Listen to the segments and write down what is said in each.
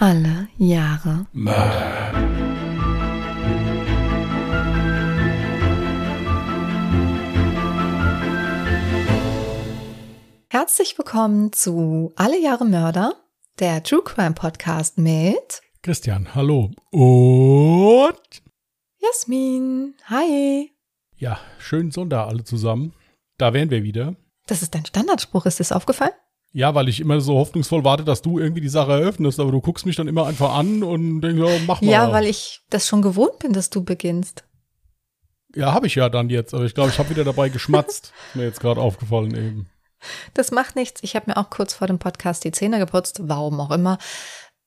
Alle Jahre Mörder. Herzlich willkommen zu Alle Jahre Mörder, der True Crime Podcast mit Christian, hallo. Und Jasmin. Hi. ja, schönen Sonntag alle zusammen. Da wären wir wieder. Das ist dein Standardspruch, ist dir aufgefallen? Ja, weil ich immer so hoffnungsvoll warte, dass du irgendwie die Sache eröffnest, aber du guckst mich dann immer einfach an und denkst, ja, mach mal. Ja, weil ich das schon gewohnt bin, dass du beginnst. Ja, habe ich ja dann jetzt, aber ich glaube, ich habe wieder dabei geschmatzt. Ist mir jetzt gerade aufgefallen eben. Das macht nichts. Ich habe mir auch kurz vor dem Podcast die Zähne geputzt, warum auch immer.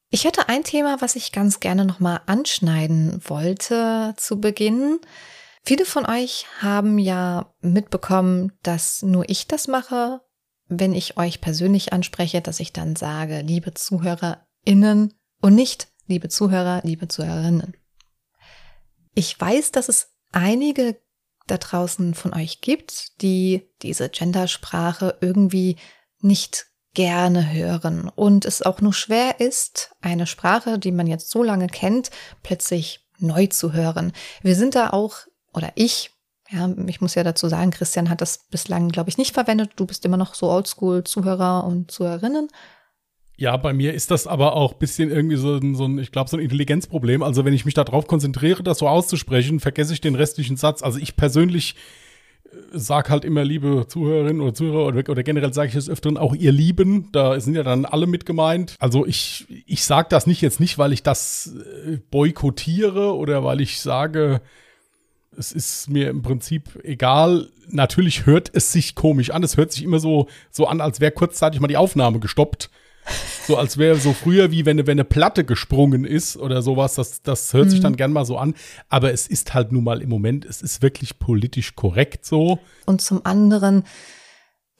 Ich hätte ein Thema, was ich ganz gerne nochmal anschneiden wollte zu Beginn. Viele von euch haben ja mitbekommen, dass nur ich das mache, wenn ich euch persönlich anspreche, dass ich dann sage, liebe ZuhörerInnen und nicht liebe Zuhörer, liebe Zuhörerinnen. Ich weiß, dass es einige da draußen von euch gibt, die diese Gendersprache irgendwie nicht gerne hören und es auch nur schwer ist, eine Sprache, die man jetzt so lange kennt, plötzlich neu zu hören. Wir sind da auch, oder ich, ja, ich muss ja dazu sagen, Christian hat das bislang, glaube ich, nicht verwendet. Du bist immer noch so oldschool Zuhörer und Zuhörerinnen. Ja, bei mir ist das aber auch bisschen irgendwie so ein, so ein ich glaube, so ein Intelligenzproblem. Also wenn ich mich darauf konzentriere, das so auszusprechen, vergesse ich den restlichen Satz. Also ich persönlich äh, sag halt immer, liebe Zuhörerinnen oder Zuhörer, oder, oder generell sage ich es öfteren auch ihr Lieben. Da sind ja dann alle mit gemeint. Also ich, ich sag das nicht jetzt nicht, weil ich das äh, boykottiere oder weil ich sage, es ist mir im Prinzip egal. Natürlich hört es sich komisch an. Es hört sich immer so, so an, als wäre kurzzeitig mal die Aufnahme gestoppt. So als wäre so früher, wie wenn, eine- wenn eine Platte gesprungen ist oder sowas. Das, das hört sich dann gern mal so an. Aber es ist halt nun mal im Moment, es ist wirklich politisch korrekt so. Und zum anderen,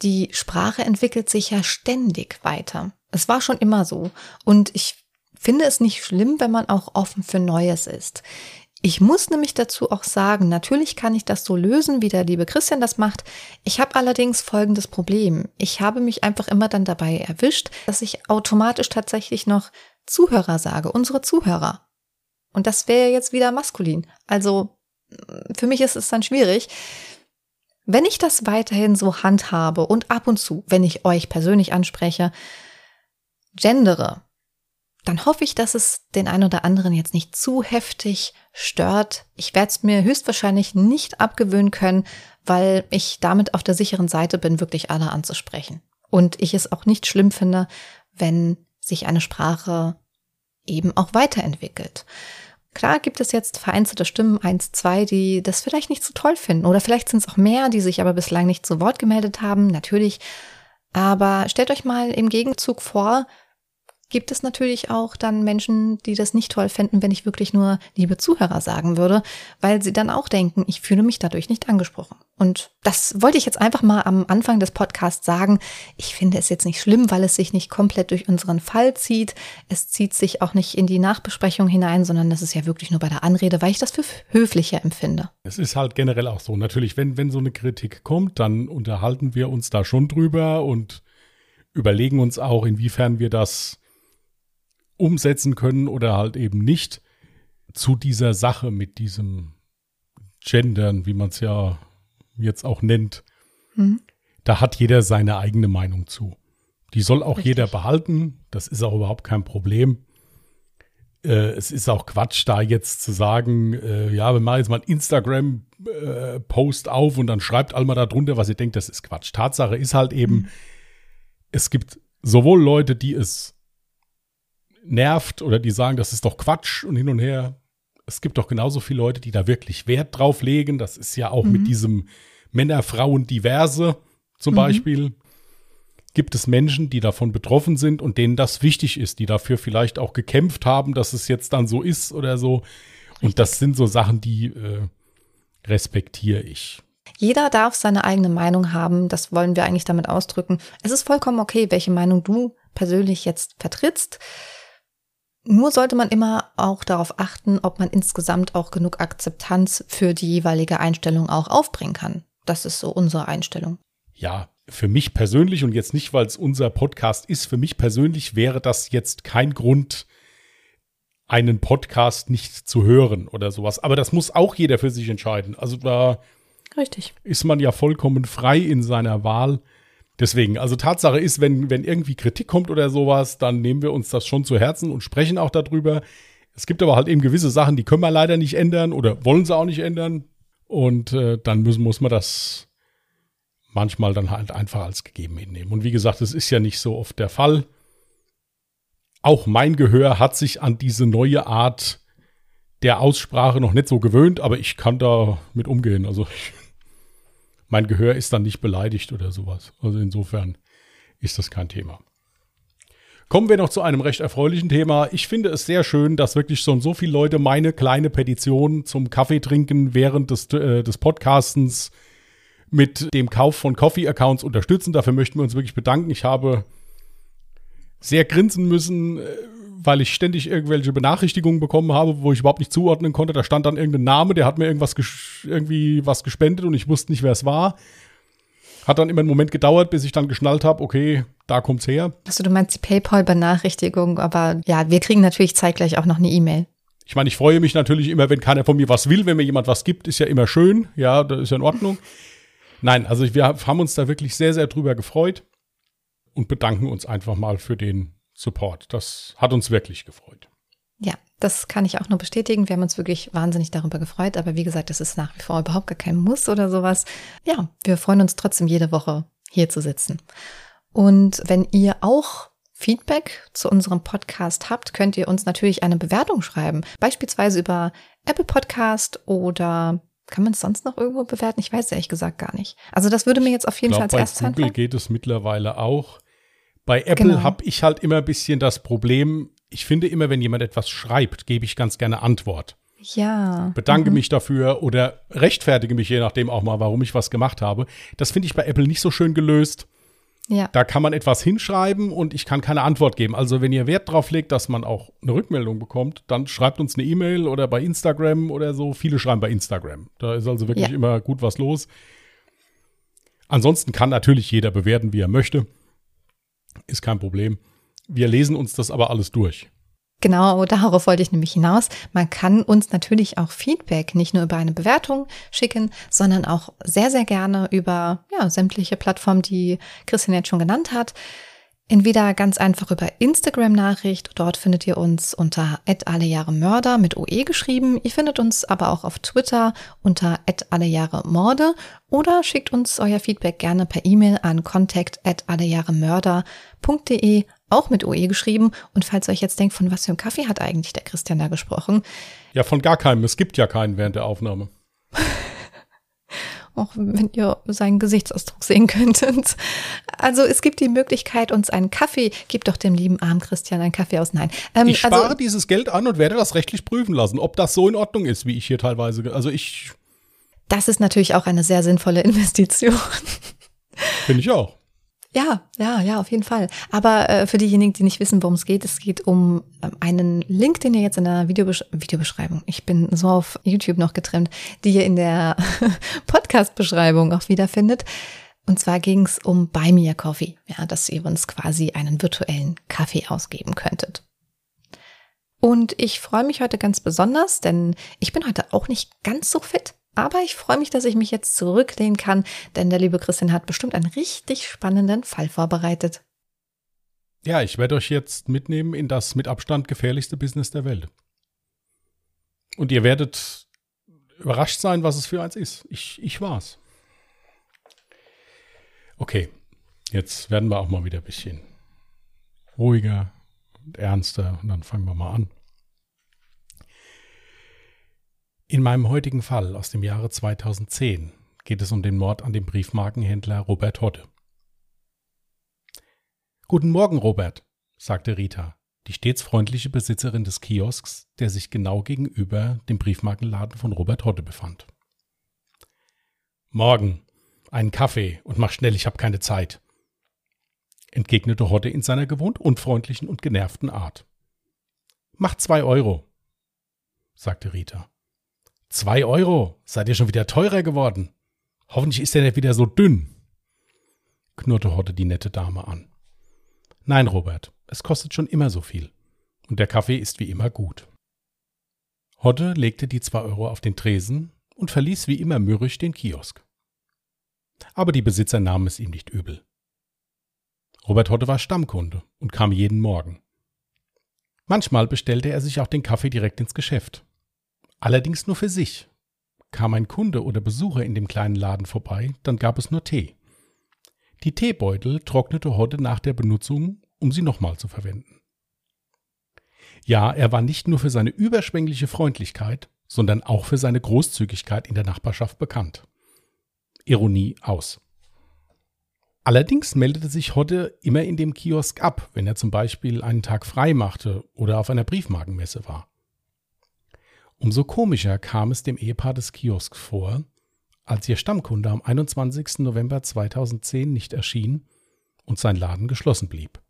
die Sprache entwickelt sich ja ständig weiter. Es war schon immer so. Und ich finde es nicht schlimm, wenn man auch offen für Neues ist. Ich muss nämlich dazu auch sagen, natürlich kann ich das so lösen, wie der liebe Christian das macht. Ich habe allerdings folgendes Problem. Ich habe mich einfach immer dann dabei erwischt, dass ich automatisch tatsächlich noch Zuhörer sage, unsere Zuhörer. Und das wäre jetzt wieder maskulin. Also für mich ist es dann schwierig. Wenn ich das weiterhin so handhabe und ab und zu, wenn ich euch persönlich anspreche, gendere, dann hoffe ich, dass es den einen oder anderen jetzt nicht zu heftig stört. Ich werde es mir höchstwahrscheinlich nicht abgewöhnen können, weil ich damit auf der sicheren Seite bin, wirklich alle anzusprechen. Und ich es auch nicht schlimm finde, wenn sich eine Sprache eben auch weiterentwickelt. Klar gibt es jetzt vereinzelte Stimmen, eins, zwei, die das vielleicht nicht so toll finden. Oder vielleicht sind es auch mehr, die sich aber bislang nicht zu Wort gemeldet haben, natürlich. Aber stellt euch mal im Gegenzug vor, gibt es natürlich auch dann Menschen, die das nicht toll fänden, wenn ich wirklich nur liebe Zuhörer sagen würde, weil sie dann auch denken, ich fühle mich dadurch nicht angesprochen. Und das wollte ich jetzt einfach mal am Anfang des Podcasts sagen. Ich finde es jetzt nicht schlimm, weil es sich nicht komplett durch unseren Fall zieht. Es zieht sich auch nicht in die Nachbesprechung hinein, sondern das ist ja wirklich nur bei der Anrede, weil ich das für höflicher empfinde. Es ist halt generell auch so. Natürlich, wenn, wenn so eine Kritik kommt, dann unterhalten wir uns da schon drüber und überlegen uns auch, inwiefern wir das umsetzen können oder halt eben nicht zu dieser Sache mit diesem Gendern, wie man es ja jetzt auch nennt. Hm? Da hat jeder seine eigene Meinung zu. Die soll auch Richtig. jeder behalten. Das ist auch überhaupt kein Problem. Äh, es ist auch Quatsch, da jetzt zu sagen, äh, ja, wir machen jetzt mal einen Instagram-Post auf und dann schreibt all mal da drunter, was ihr denkt, das ist Quatsch. Tatsache ist halt eben, es gibt sowohl Leute, die es nervt oder die sagen, das ist doch Quatsch und hin und her. Es gibt doch genauso viele Leute, die da wirklich Wert drauf legen. Das ist ja auch mit diesem Männer, Frauen, diverse zum Mhm. Beispiel. Gibt es Menschen, die davon betroffen sind und denen das wichtig ist, die dafür vielleicht auch gekämpft haben, dass es jetzt dann so ist oder so. Und das sind so Sachen, die äh, respektiere ich. Jeder darf seine eigene Meinung haben, das wollen wir eigentlich damit ausdrücken. Es ist vollkommen okay, welche Meinung du persönlich jetzt vertrittst. Nur sollte man immer auch darauf achten, ob man insgesamt auch genug Akzeptanz für die jeweilige Einstellung auch aufbringen kann. Das ist so unsere Einstellung. Ja, für mich persönlich und jetzt nicht, weil es unser Podcast ist, für mich persönlich wäre das jetzt kein Grund, einen Podcast nicht zu hören oder sowas. Aber das muss auch jeder für sich entscheiden. Also da Richtig. ist man ja vollkommen frei in seiner Wahl. Deswegen, also Tatsache ist, wenn, wenn irgendwie Kritik kommt oder sowas, dann nehmen wir uns das schon zu Herzen und sprechen auch darüber. Es gibt aber halt eben gewisse Sachen, die können wir leider nicht ändern oder wollen sie auch nicht ändern. Und äh, dann müssen, muss man das manchmal dann halt einfach als gegeben hinnehmen. Und wie gesagt, das ist ja nicht so oft der Fall. Auch mein Gehör hat sich an diese neue Art der Aussprache noch nicht so gewöhnt, aber ich kann da mit umgehen. Also ich, mein Gehör ist dann nicht beleidigt oder sowas. Also insofern ist das kein Thema. Kommen wir noch zu einem recht erfreulichen Thema. Ich finde es sehr schön, dass wirklich schon so viele Leute meine kleine Petition zum Kaffeetrinken während des, äh, des Podcastens mit dem Kauf von Coffee-Accounts unterstützen. Dafür möchten wir uns wirklich bedanken. Ich habe sehr grinsen müssen, äh, weil ich ständig irgendwelche Benachrichtigungen bekommen habe, wo ich überhaupt nicht zuordnen konnte. Da stand dann irgendein Name, der hat mir irgendwas irgendwie was gespendet und ich wusste nicht, wer es war. Hat dann immer einen Moment gedauert, bis ich dann geschnallt habe, okay, da kommt's her. Also du meinst die PayPal-Benachrichtigung, aber ja, wir kriegen natürlich zeitgleich auch noch eine E-Mail. Ich meine, ich freue mich natürlich immer, wenn keiner von mir was will, wenn mir jemand was gibt, ist ja immer schön, ja, das ist ja in Ordnung. Nein, also wir haben uns da wirklich sehr, sehr drüber gefreut und bedanken uns einfach mal für den Support. Das hat uns wirklich gefreut. Ja, das kann ich auch nur bestätigen. Wir haben uns wirklich wahnsinnig darüber gefreut. Aber wie gesagt, das ist nach wie vor überhaupt gar kein Muss oder sowas. Ja, wir freuen uns trotzdem jede Woche hier zu sitzen. Und wenn ihr auch Feedback zu unserem Podcast habt, könnt ihr uns natürlich eine Bewertung schreiben. Beispielsweise über Apple Podcast oder kann man es sonst noch irgendwo bewerten? Ich weiß ehrlich gesagt gar nicht. Also das würde mir jetzt auf jeden glaub, Fall als erstes Bei Google einfallen. geht es mittlerweile auch. Bei Apple Genau. habe ich halt immer ein bisschen das Problem, ich finde immer, wenn jemand etwas schreibt, gebe ich ganz gerne Antwort. Ja. Bedanke Mhm. mich dafür oder rechtfertige mich je nachdem auch mal, warum ich was gemacht habe. Das finde ich bei Apple nicht so schön gelöst. Ja. Da kann man etwas hinschreiben und ich kann keine Antwort geben. Also wenn ihr Wert drauf legt, dass man auch eine Rückmeldung bekommt, dann schreibt uns eine E-Mail oder bei Instagram oder so. Viele schreiben bei Instagram. Da ist also wirklich Ja. immer gut was los. Ansonsten kann natürlich jeder bewerten, wie er möchte. Ist kein Problem. Wir lesen uns das aber alles durch. Genau, darauf wollte ich nämlich hinaus. Man kann uns natürlich auch Feedback nicht nur über eine Bewertung schicken, sondern auch sehr, sehr gerne über ja, sämtliche Plattformen, die Christian jetzt schon genannt hat. Entweder ganz einfach über Instagram-Nachricht, dort findet ihr uns unter allejahremörder mit OE geschrieben. Ihr findet uns aber auch auf Twitter unter allejahremorde oder schickt uns euer Feedback gerne per E-Mail an contact allejahremörder.de, auch mit OE geschrieben. Und falls ihr euch jetzt denkt, von was für einem Kaffee hat eigentlich der Christian da gesprochen, Ja, von gar keinem. Es gibt ja keinen während der Aufnahme. auch wenn ihr seinen Gesichtsausdruck sehen könntet. Also es gibt die Möglichkeit, uns einen Kaffee, gebt doch dem lieben armen Christian einen Kaffee aus. Nein. Ähm, Ich spare also, dieses Geld an und werde das rechtlich prüfen lassen, ob das so in Ordnung ist, wie ich hier teilweise. Also ich das ist natürlich auch eine sehr sinnvolle Investition. finde ich auch. Ja, ja, ja, auf jeden Fall. Aber äh, für diejenigen, die nicht wissen, worum es geht, es geht um ähm, einen Link, den ihr jetzt in der Videobesch Videobeschreibung, ich bin so auf YouTube noch getrimmt, die ihr in der Podcast-Beschreibung auch wiederfindet. Und zwar ging es um Buy Me a Coffee, ja, dass ihr uns quasi einen virtuellen Kaffee ausgeben könntet. Und ich freue mich heute ganz besonders, denn ich bin heute auch nicht ganz so fit. Aber ich freue mich, dass ich mich jetzt zurücklehnen kann, denn der liebe Christian hat bestimmt einen richtig spannenden Fall vorbereitet. Ja, ich werde euch jetzt mitnehmen in das mit Abstand gefährlichste Business der Welt. Und ihr werdet überrascht sein, was es für eins ist. Ich, ich war's. Okay, jetzt werden wir auch mal wieder ein bisschen ruhiger und ernster und dann fangen wir mal an. In meinem heutigen Fall aus dem Jahre 2010 geht es um den Mord an dem Briefmarkenhändler Robert Hodde. Guten Morgen, Robert, sagte Rita, die stets freundliche Besitzerin des Kiosks, der sich genau gegenüber dem Briefmarkenladen von Robert Hodde befand. Morgen, einen Kaffee und mach schnell, ich habe keine Zeit, entgegnete Hodde in seiner gewohnt unfreundlichen und genervten Art. Mach zwei Euro, sagte Rita. Zwei Euro? Seid ihr schon wieder teurer geworden? Hoffentlich ist er nicht wieder so dünn, knurrte Hodde die nette Dame an. Nein, Robert, es kostet schon immer so viel. Und der Kaffee ist wie immer gut. Hodde legte die zwei Euro auf den Tresen und verließ wie immer mürrisch den Kiosk. Aber die Besitzer nahmen es ihm nicht übel. Robert Hodde war Stammkunde und kam jeden Morgen. Manchmal bestellte er sich auch den Kaffee direkt ins Geschäft. Allerdings nur für sich. Kam ein Kunde oder Besucher in dem kleinen Laden vorbei, dann gab es nur Tee. Die Teebeutel trocknete Hodde nach der Benutzung, um sie nochmal zu verwenden. Ja, er war nicht nur für seine überschwängliche Freundlichkeit, sondern auch für seine Großzügigkeit in der Nachbarschaft bekannt. Ironie aus. Allerdings meldete sich Hodde immer in dem Kiosk ab, wenn er zum Beispiel einen Tag frei machte oder auf einer Briefmarkenmesse war. Umso komischer kam es dem Ehepaar des Kiosks vor, als ihr Stammkunde am 21. November 2010 nicht erschien und sein Laden geschlossen blieb.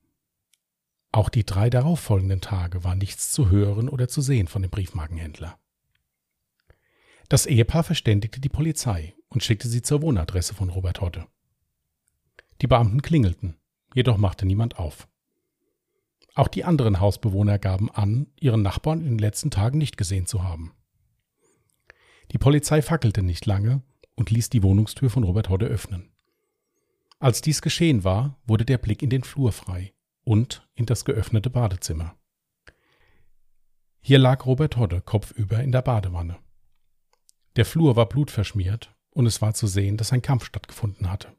Auch die drei darauffolgenden Tage war nichts zu hören oder zu sehen von dem Briefmarkenhändler. Das Ehepaar verständigte die Polizei und schickte sie zur Wohnadresse von Robert Hotte. Die Beamten klingelten, jedoch machte niemand auf. Auch die anderen Hausbewohner gaben an, ihren Nachbarn in den letzten Tagen nicht gesehen zu haben. Die Polizei fackelte nicht lange und ließ die Wohnungstür von Robert Hodde öffnen. Als dies geschehen war, wurde der Blick in den Flur frei und in das geöffnete Badezimmer. Hier lag Robert Hodde kopfüber in der Badewanne. Der Flur war blutverschmiert und es war zu sehen, dass ein Kampf stattgefunden hatte.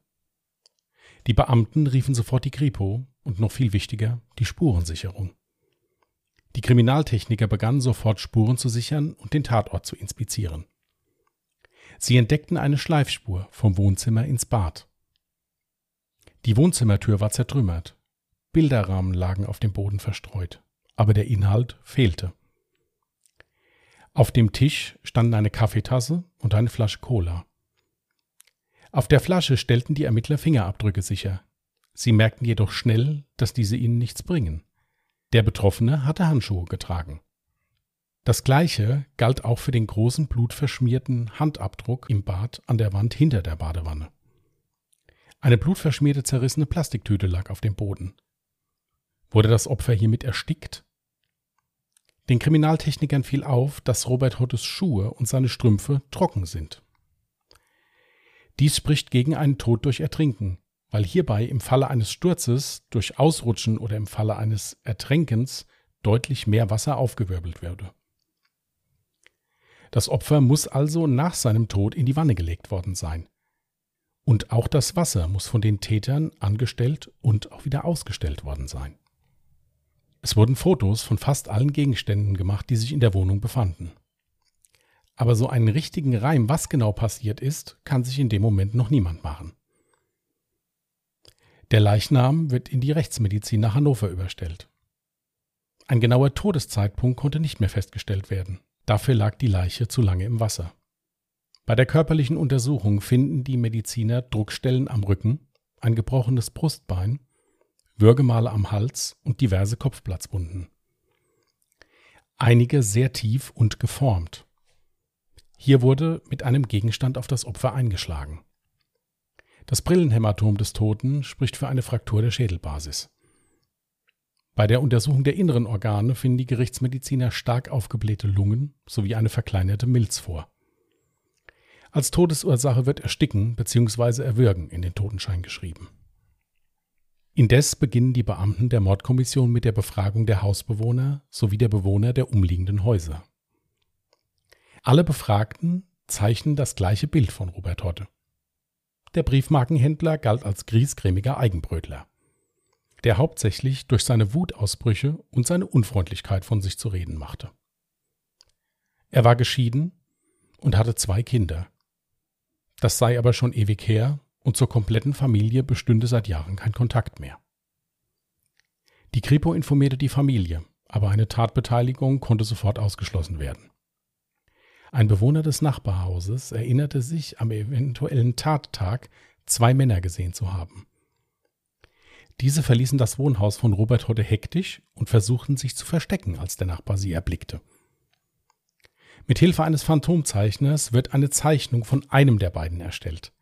Die Beamten riefen sofort die Kripo und noch viel wichtiger die Spurensicherung. Die Kriminaltechniker begannen sofort Spuren zu sichern und den Tatort zu inspizieren. Sie entdeckten eine Schleifspur vom Wohnzimmer ins Bad. Die Wohnzimmertür war zertrümmert Bilderrahmen lagen auf dem Boden verstreut, aber der Inhalt fehlte. Auf dem Tisch standen eine Kaffeetasse und eine Flasche Cola. Auf der Flasche stellten die Ermittler Fingerabdrücke sicher. Sie merkten jedoch schnell, dass diese ihnen nichts bringen. Der Betroffene hatte Handschuhe getragen. Das gleiche galt auch für den großen blutverschmierten Handabdruck im Bad an der Wand hinter der Badewanne. Eine blutverschmierte zerrissene Plastiktüte lag auf dem Boden. Wurde das Opfer hiermit erstickt? Den Kriminaltechnikern fiel auf, dass Robert Hottes Schuhe und seine Strümpfe trocken sind. Dies spricht gegen einen Tod durch Ertrinken, weil hierbei im Falle eines Sturzes durch Ausrutschen oder im Falle eines Ertränkens deutlich mehr Wasser aufgewirbelt würde. Das Opfer muss also nach seinem Tod in die Wanne gelegt worden sein. Und auch das Wasser muss von den Tätern angestellt und auch wieder ausgestellt worden sein. Es wurden Fotos von fast allen Gegenständen gemacht, die sich in der Wohnung befanden. Aber so einen richtigen Reim, was genau passiert ist, kann sich in dem Moment noch niemand machen. Der Leichnam wird in die Rechtsmedizin nach Hannover überstellt. Ein genauer Todeszeitpunkt konnte nicht mehr festgestellt werden. Dafür lag die Leiche zu lange im Wasser. Bei der körperlichen Untersuchung finden die Mediziner Druckstellen am Rücken, ein gebrochenes Brustbein Würgemale am Hals und diverse Kopfplatzwunden. Einige sehr tief und geformt. Hier wurde mit einem Gegenstand auf das Opfer eingeschlagen. Das Brillenhämatom des Toten spricht für eine Fraktur der Schädelbasis. Bei der Untersuchung der inneren Organe finden die Gerichtsmediziner stark aufgeblähte Lungen sowie eine verkleinerte Milz vor. Als Todesursache wird Ersticken bzw. Erwürgen in den Totenschein geschrieben. Indes beginnen die Beamten der Mordkommission mit der Befragung der Hausbewohner sowie der Bewohner der umliegenden Häuser. Alle Befragten zeichnen das gleiche Bild von Robert Hotte. Der Briefmarkenhändler galt als griesgrämiger Eigenbrötler, der hauptsächlich durch seine Wutausbrüche und seine Unfreundlichkeit von sich zu reden machte. Er war geschieden und hatte zwei Kinder. Das sei aber schon ewig her und zur kompletten Familie bestünde seit Jahren kein Kontakt mehr. Die Kripo informierte die Familie, aber eine Tatbeteiligung konnte sofort ausgeschlossen werden. Ein Bewohner des Nachbarhauses erinnerte sich am eventuellen Tattag zwei Männer gesehen zu haben. Diese verließen das Wohnhaus von Robert Hodde hektisch und versuchten sich zu verstecken, als der Nachbar sie erblickte. Mit Hilfe eines Phantomzeichners wird eine Zeichnung von einem der beiden erstellt.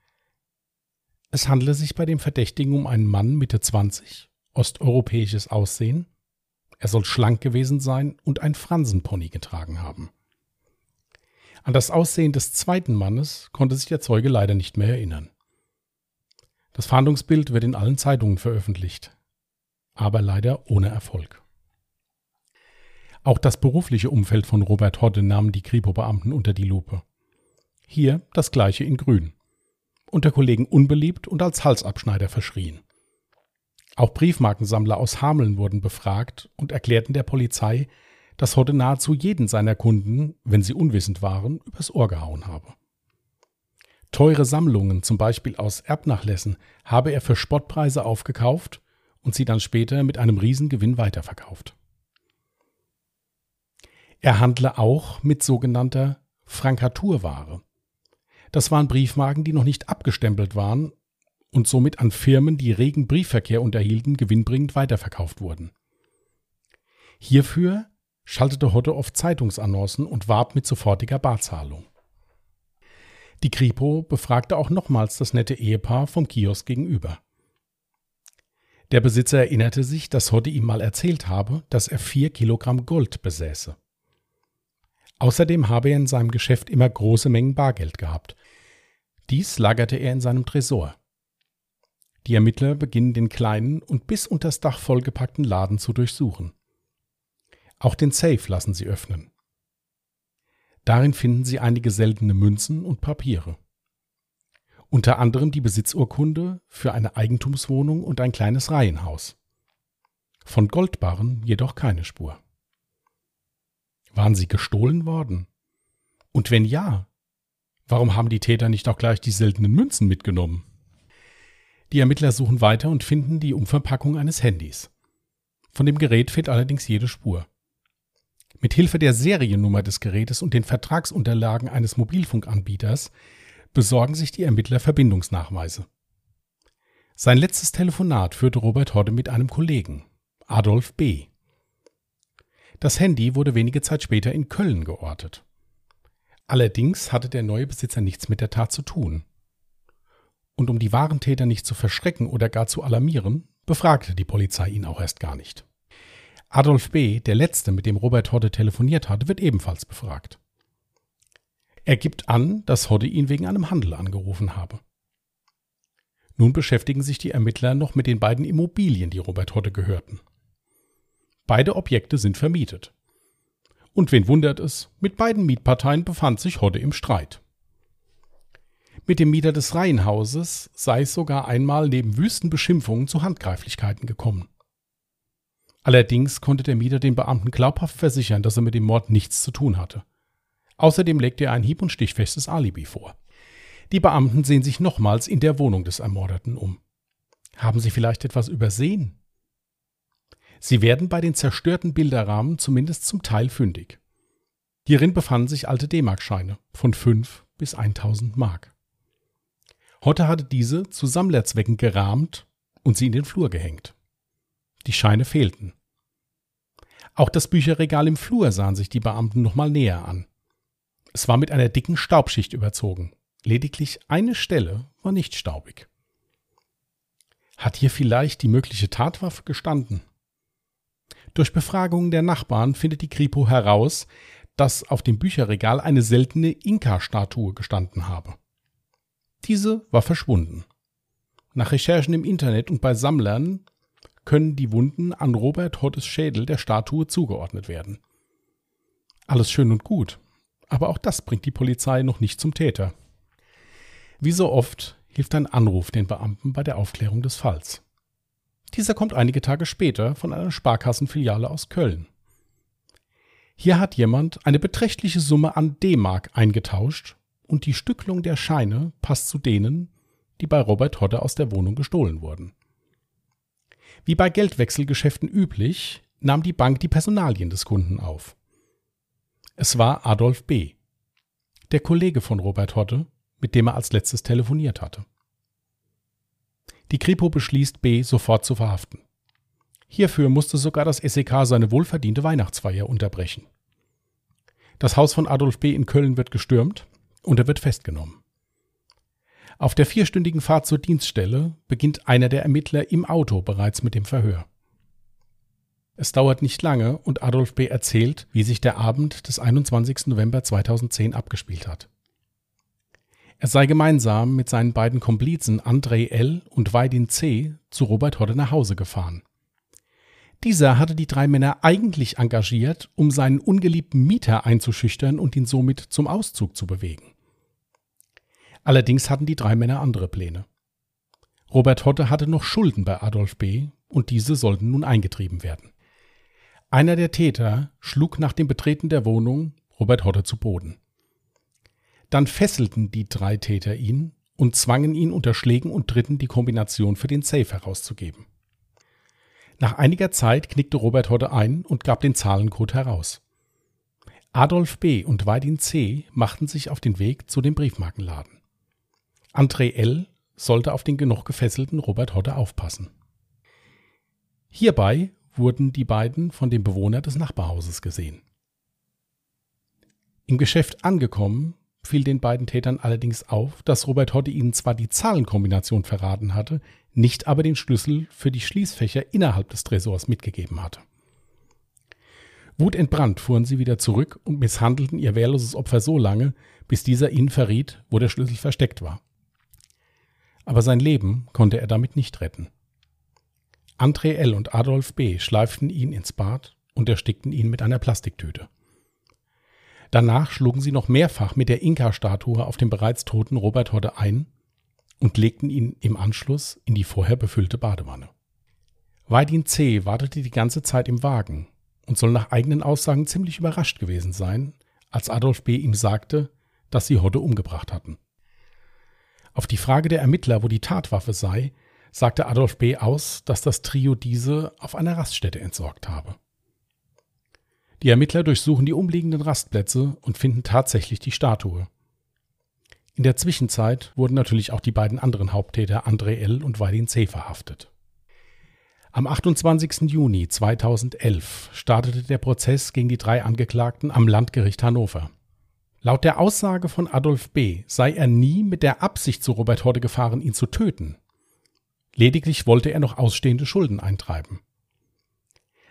Es handele sich bei dem Verdächtigen um einen Mann Mitte 20, osteuropäisches Aussehen. Er soll schlank gewesen sein und ein Fransenpony getragen haben. An das Aussehen des zweiten Mannes konnte sich der Zeuge leider nicht mehr erinnern. Das Fahndungsbild wird in allen Zeitungen veröffentlicht, aber leider ohne Erfolg. Auch das berufliche Umfeld von Robert Hodde nahmen die Kripo-Beamten unter die Lupe. Hier das gleiche in Grün. Unter Kollegen unbeliebt und als Halsabschneider verschrien. Auch Briefmarkensammler aus Hameln wurden befragt und erklärten der Polizei, dass Hodde nahezu jeden seiner Kunden, wenn sie unwissend waren, übers Ohr gehauen habe. Teure Sammlungen, zum Beispiel aus Erbnachlässen, habe er für Spottpreise aufgekauft und sie dann später mit einem Riesengewinn weiterverkauft. Er handle auch mit sogenannter Frankaturware. Das waren Briefmarken, die noch nicht abgestempelt waren und somit an Firmen, die regen Briefverkehr unterhielten, gewinnbringend weiterverkauft wurden. Hierfür schaltete Hodde oft Zeitungsannoncen und warb mit sofortiger Barzahlung. Die Kripo befragte auch nochmals das nette Ehepaar vom Kiosk gegenüber. Der Besitzer erinnerte sich, dass Hodde ihm mal erzählt habe, dass er vier Kilogramm Gold besäße. Außerdem habe er in seinem Geschäft immer große Mengen Bargeld gehabt. Dies lagerte er in seinem Tresor. Die Ermittler beginnen den kleinen und bis unters Dach vollgepackten Laden zu durchsuchen. Auch den Safe lassen sie öffnen. Darin finden sie einige seltene Münzen und Papiere. Unter anderem die Besitzurkunde für eine Eigentumswohnung und ein kleines Reihenhaus. Von Goldbarren jedoch keine Spur. Waren sie gestohlen worden? Und wenn ja, warum haben die Täter nicht auch gleich die seltenen Münzen mitgenommen? Die Ermittler suchen weiter und finden die Umverpackung eines Handys. Von dem Gerät fehlt allerdings jede Spur. Mit Hilfe der Seriennummer des Gerätes und den Vertragsunterlagen eines Mobilfunkanbieters besorgen sich die Ermittler Verbindungsnachweise. Sein letztes Telefonat führte Robert Hodde mit einem Kollegen, Adolf B. Das Handy wurde wenige Zeit später in Köln geortet. Allerdings hatte der neue Besitzer nichts mit der Tat zu tun. Und um die wahren Täter nicht zu verschrecken oder gar zu alarmieren, befragte die Polizei ihn auch erst gar nicht. Adolf B., der letzte, mit dem Robert Hodde telefoniert hatte, wird ebenfalls befragt. Er gibt an, dass Hodde ihn wegen einem Handel angerufen habe. Nun beschäftigen sich die Ermittler noch mit den beiden Immobilien, die Robert Hodde gehörten. Beide Objekte sind vermietet. Und wen wundert es, mit beiden Mietparteien befand sich Hodde im Streit. Mit dem Mieter des Reihenhauses sei es sogar einmal neben wüsten Beschimpfungen zu Handgreiflichkeiten gekommen. Allerdings konnte der Mieter den Beamten glaubhaft versichern, dass er mit dem Mord nichts zu tun hatte. Außerdem legte er ein hieb- und stichfestes Alibi vor. Die Beamten sehen sich nochmals in der Wohnung des Ermordeten um. Haben sie vielleicht etwas übersehen? Sie werden bei den zerstörten Bilderrahmen zumindest zum Teil fündig. Hierin befanden sich alte D-Mark-Scheine von 5 bis 1000 Mark. Hotte hatte diese zu Sammlerzwecken gerahmt und sie in den Flur gehängt. Die Scheine fehlten. Auch das Bücherregal im Flur sahen sich die Beamten nochmal näher an. Es war mit einer dicken Staubschicht überzogen. Lediglich eine Stelle war nicht staubig. Hat hier vielleicht die mögliche Tatwaffe gestanden? Durch Befragungen der Nachbarn findet die Kripo heraus, dass auf dem Bücherregal eine seltene Inka-Statue gestanden habe. Diese war verschwunden. Nach Recherchen im Internet und bei Sammlern können die Wunden an Robert Hoddes Schädel der Statue zugeordnet werden. Alles schön und gut, aber auch das bringt die Polizei noch nicht zum Täter. Wie so oft hilft ein Anruf den Beamten bei der Aufklärung des Falls. Dieser kommt einige Tage später von einer Sparkassenfiliale aus Köln. Hier hat jemand eine beträchtliche Summe an D-Mark eingetauscht und die Stücklung der Scheine passt zu denen, die bei Robert Hodde aus der Wohnung gestohlen wurden. Wie bei Geldwechselgeschäften üblich, nahm die Bank die Personalien des Kunden auf. Es war Adolf B., der Kollege von Robert Hotte, mit dem er als letztes telefoniert hatte. Die Kripo beschließt, B sofort zu verhaften. Hierfür musste sogar das SEK seine wohlverdiente Weihnachtsfeier unterbrechen. Das Haus von Adolf B. in Köln wird gestürmt und er wird festgenommen. Auf der vierstündigen Fahrt zur Dienststelle beginnt einer der Ermittler im Auto bereits mit dem Verhör. Es dauert nicht lange und Adolf B. erzählt, wie sich der Abend des 21. November 2010 abgespielt hat. Er sei gemeinsam mit seinen beiden Komplizen André L. und Weidin C. zu Robert Hodde nach Hause gefahren. Dieser hatte die drei Männer eigentlich engagiert, um seinen ungeliebten Mieter einzuschüchtern und ihn somit zum Auszug zu bewegen. Allerdings hatten die drei Männer andere Pläne. Robert Hodde hatte noch Schulden bei Adolf B. und diese sollten nun eingetrieben werden. Einer der Täter schlug nach dem Betreten der Wohnung Robert Hodde zu Boden. Dann fesselten die drei Täter ihn und zwangen ihn unter Schlägen und Dritten die Kombination für den Safe herauszugeben. Nach einiger Zeit knickte Robert Hodde ein und gab den Zahlencode heraus. Adolf B. und Weidin C. machten sich auf den Weg zu dem Briefmarkenladen. André L. sollte auf den noch gefesselten Robert Hodde aufpassen. Hierbei wurden die beiden von dem Bewohner des Nachbarhauses gesehen. Im Geschäft angekommen fiel den beiden Tätern allerdings auf, dass Robert Hodde ihnen zwar die Zahlenkombination verraten hatte, nicht aber den Schlüssel für die Schließfächer innerhalb des Tresors mitgegeben hatte. Wutentbrannt fuhren sie wieder zurück und misshandelten ihr wehrloses Opfer so lange, bis dieser ihnen verriet, wo der Schlüssel versteckt war. Aber sein Leben konnte er damit nicht retten. André L. und Adolf B. schleiften ihn ins Bad und erstickten ihn mit einer Plastiktüte. Danach schlugen sie noch mehrfach mit der Inka-Statue auf den bereits toten Robert Hodde ein und legten ihn im Anschluss in die vorher befüllte Badewanne. Weidin C. wartete die ganze Zeit im Wagen und soll nach eigenen Aussagen ziemlich überrascht gewesen sein, als Adolf B. ihm sagte, dass sie Hodde umgebracht hatten. Auf die Frage der Ermittler, wo die Tatwaffe sei, sagte Adolf B. aus, dass das Trio diese auf einer Raststätte entsorgt habe. Die Ermittler durchsuchen die umliegenden Rastplätze und finden tatsächlich die Statue. In der Zwischenzeit wurden natürlich auch die beiden anderen Haupttäter André L. und Weidin C. verhaftet. Am 28. Juni 2011 startete der Prozess gegen die drei Angeklagten am Landgericht Hannover. Laut der Aussage von Adolf B. sei er nie mit der Absicht zu Robert Horde gefahren, ihn zu töten. Lediglich wollte er noch ausstehende Schulden eintreiben.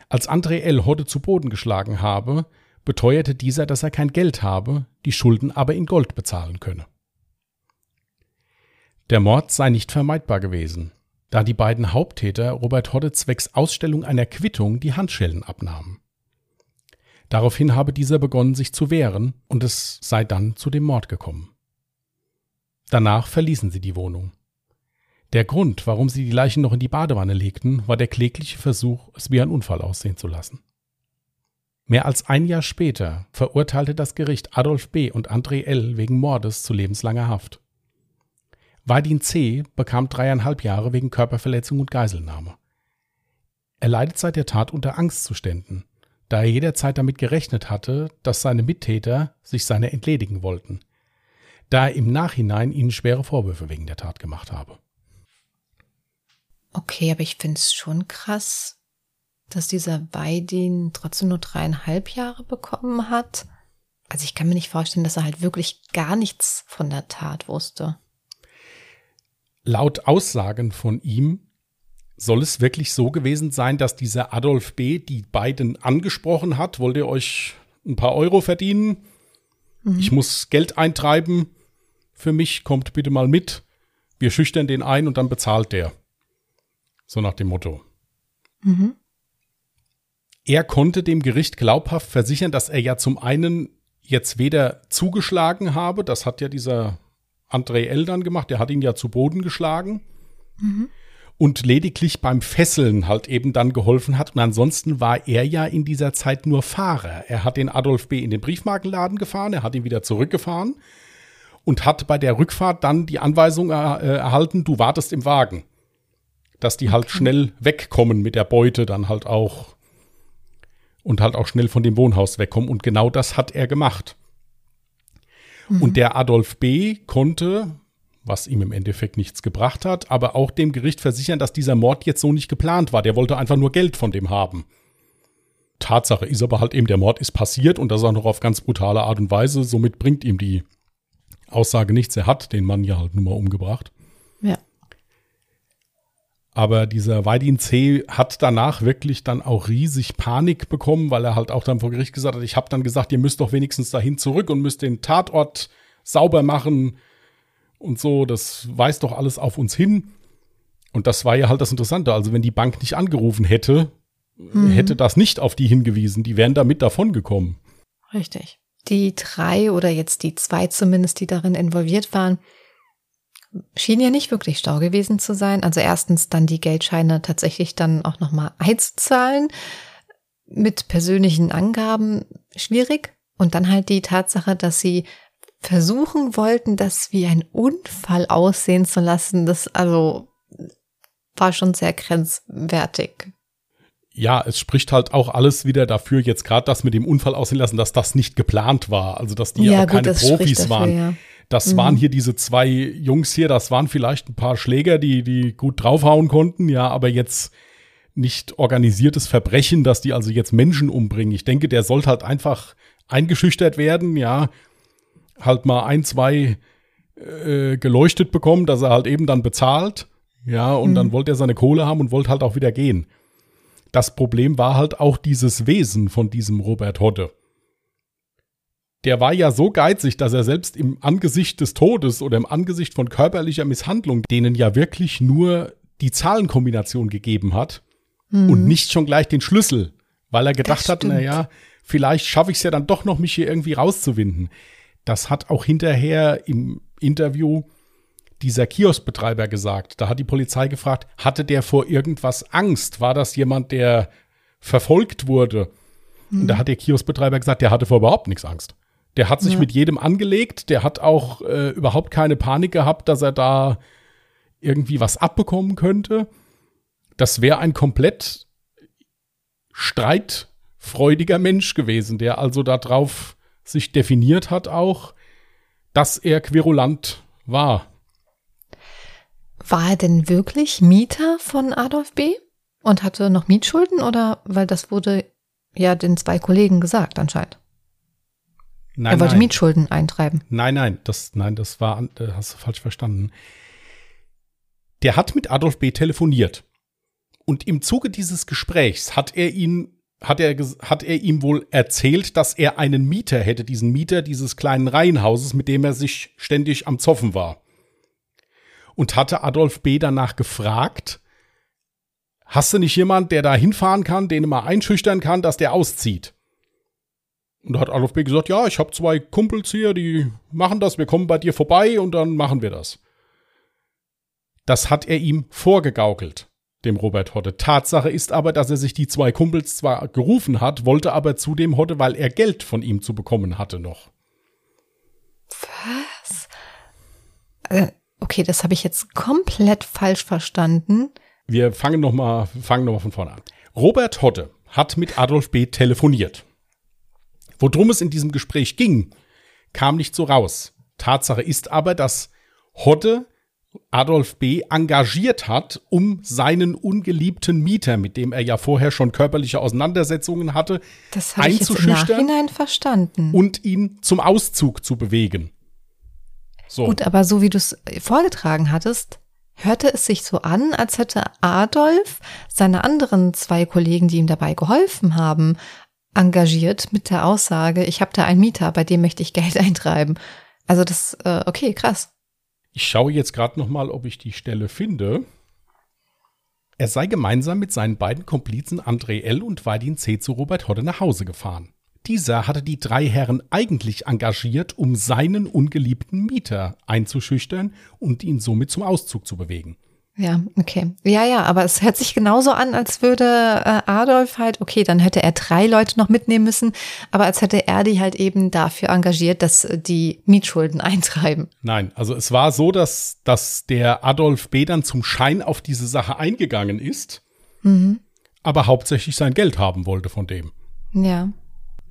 Als André L. Hodde zu Boden geschlagen habe, beteuerte dieser, dass er kein Geld habe, die Schulden aber in Gold bezahlen könne. Der Mord sei nicht vermeidbar gewesen, da die beiden Haupttäter Robert Hodde zwecks Ausstellung einer Quittung die Handschellen abnahmen. Daraufhin habe dieser begonnen, sich zu wehren, und es sei dann zu dem Mord gekommen. Danach verließen sie die Wohnung. Der Grund, warum sie die Leichen noch in die Badewanne legten, war der klägliche Versuch, es wie ein Unfall aussehen zu lassen. Mehr als ein Jahr später verurteilte das Gericht Adolf B. und André L. wegen Mordes zu lebenslanger Haft. Vadin C. bekam dreieinhalb Jahre wegen Körperverletzung und Geiselnahme. Er leidet seit der Tat unter Angstzuständen, da er jederzeit damit gerechnet hatte, dass seine Mittäter sich seiner entledigen wollten, da er im Nachhinein ihnen schwere Vorwürfe wegen der Tat gemacht habe. Okay, aber ich finde es schon krass, dass dieser Weidin trotzdem nur dreieinhalb Jahre bekommen hat. Also ich kann mir nicht vorstellen, dass er halt wirklich gar nichts von der Tat wusste. Laut Aussagen von ihm soll es wirklich so gewesen sein, dass dieser Adolf B. die beiden angesprochen hat, wollt ihr euch ein paar Euro verdienen? Mhm. Ich muss Geld eintreiben. Für mich kommt bitte mal mit. Wir schüchtern den ein und dann bezahlt der. So nach dem Motto. Mhm. Er konnte dem Gericht glaubhaft versichern, dass er ja zum einen jetzt weder zugeschlagen habe, das hat ja dieser André L. dann gemacht, der hat ihn ja zu Boden geschlagen. Mhm. Und lediglich beim Fesseln halt eben dann geholfen hat. Und ansonsten war er ja in dieser Zeit nur Fahrer. Er hat den Adolf B. in den Briefmarkenladen gefahren, er hat ihn wieder zurückgefahren und hat bei der Rückfahrt dann die Anweisung er, äh, erhalten, du wartest im Wagen dass die halt okay. schnell wegkommen mit der Beute dann halt auch und halt auch schnell von dem Wohnhaus wegkommen. Und genau das hat er gemacht. Mhm. Und der Adolf B. konnte, was ihm im Endeffekt nichts gebracht hat, aber auch dem Gericht versichern, dass dieser Mord jetzt so nicht geplant war. Der wollte einfach nur Geld von dem haben. Tatsache ist aber halt eben, der Mord ist passiert und das auch noch auf ganz brutale Art und Weise. Somit bringt ihm die Aussage nichts. Er hat den Mann ja halt nur mal umgebracht. Ja. Aber dieser Weidin C. hat danach wirklich dann auch riesig Panik bekommen, weil er halt auch dann vor Gericht gesagt hat, ich habe dann gesagt, ihr müsst doch wenigstens dahin zurück und müsst den Tatort sauber machen und so, das weist doch alles auf uns hin. Und das war ja halt das Interessante. Also wenn die Bank nicht angerufen hätte, mhm. hätte das nicht auf die hingewiesen. Die wären damit davon gekommen. Richtig. Die drei oder jetzt die zwei zumindest, die darin involviert waren, schien ja nicht wirklich stau gewesen zu sein. Also erstens dann die Geldscheine tatsächlich dann auch nochmal einzuzahlen. Mit persönlichen Angaben schwierig. Und dann halt die Tatsache, dass sie versuchen wollten, das wie ein Unfall aussehen zu lassen. Das also war schon sehr grenzwertig. Ja, es spricht halt auch alles wieder dafür, jetzt gerade das mit dem Unfall aussehen lassen, dass das nicht geplant war. Also, dass die ja, gut, keine Profis dafür, waren. Ja. Das mhm. waren hier diese zwei Jungs hier, das waren vielleicht ein paar Schläger, die, die gut draufhauen konnten, ja, aber jetzt nicht organisiertes Verbrechen, dass die also jetzt Menschen umbringen. Ich denke, der sollte halt einfach eingeschüchtert werden, ja, halt mal ein, zwei äh, geleuchtet bekommen, dass er halt eben dann bezahlt, ja, und mhm. dann wollte er seine Kohle haben und wollte halt auch wieder gehen. Das Problem war halt auch dieses Wesen von diesem Robert Hodde der war ja so geizig, dass er selbst im Angesicht des Todes oder im Angesicht von körperlicher Misshandlung denen ja wirklich nur die Zahlenkombination gegeben hat mhm. und nicht schon gleich den Schlüssel, weil er gedacht hat, naja, vielleicht schaffe ich es ja dann doch noch, mich hier irgendwie rauszuwinden. Das hat auch hinterher im Interview dieser Kioskbetreiber gesagt. Da hat die Polizei gefragt, hatte der vor irgendwas Angst? War das jemand, der verfolgt wurde? Mhm. Und da hat der Kioskbetreiber gesagt, der hatte vor überhaupt nichts Angst. Der hat sich ja. mit jedem angelegt, der hat auch äh, überhaupt keine Panik gehabt, dass er da irgendwie was abbekommen könnte. Das wäre ein komplett streitfreudiger Mensch gewesen, der also darauf sich definiert hat auch, dass er querulant war. War er denn wirklich Mieter von Adolf B. und hatte noch Mietschulden oder weil das wurde ja den zwei Kollegen gesagt anscheinend? Nein, er wollte nein. Mietschulden eintreiben. Nein, nein, das, nein, das war, äh, hast du falsch verstanden. Der hat mit Adolf B. telefoniert. Und im Zuge dieses Gesprächs hat er ihn, hat er, hat er ihm wohl erzählt, dass er einen Mieter hätte, diesen Mieter dieses kleinen Reihenhauses, mit dem er sich ständig am Zoffen war. Und hatte Adolf B. danach gefragt, hast du nicht jemand, der da hinfahren kann, den mal einschüchtern kann, dass der auszieht? Und da hat Adolf B. gesagt, ja, ich habe zwei Kumpels hier, die machen das, wir kommen bei dir vorbei und dann machen wir das. Das hat er ihm vorgegaukelt, dem Robert Hotte. Tatsache ist aber, dass er sich die zwei Kumpels zwar gerufen hat, wollte aber zu dem Hotte, weil er Geld von ihm zu bekommen hatte noch. Was? Äh, okay, das habe ich jetzt komplett falsch verstanden. Wir fangen nochmal fangen noch mal von vorne an. Robert Hotte hat mit Adolf B. telefoniert. Worum es in diesem Gespräch ging, kam nicht so raus. Tatsache ist aber, dass Hodde Adolf B. engagiert hat, um seinen ungeliebten Mieter, mit dem er ja vorher schon körperliche Auseinandersetzungen hatte, das einzuschüchtern und ihn zum Auszug zu bewegen. So. Gut, aber so wie du es vorgetragen hattest, hörte es sich so an, als hätte Adolf seine anderen zwei Kollegen, die ihm dabei geholfen haben, engagiert mit der Aussage, ich habe da einen Mieter, bei dem möchte ich Geld eintreiben. Also das, äh, okay, krass. Ich schaue jetzt gerade noch mal, ob ich die Stelle finde. Er sei gemeinsam mit seinen beiden Komplizen André L. und Weidin C. zu Robert Hodde nach Hause gefahren. Dieser hatte die drei Herren eigentlich engagiert, um seinen ungeliebten Mieter einzuschüchtern und ihn somit zum Auszug zu bewegen. Ja, okay. Ja, ja, aber es hört sich genauso an, als würde äh, Adolf halt, okay, dann hätte er drei Leute noch mitnehmen müssen, aber als hätte er die halt eben dafür engagiert, dass die Mietschulden eintreiben. Nein, also es war so, dass, dass der Adolf B. dann zum Schein auf diese Sache eingegangen ist, mhm. aber hauptsächlich sein Geld haben wollte von dem. Ja.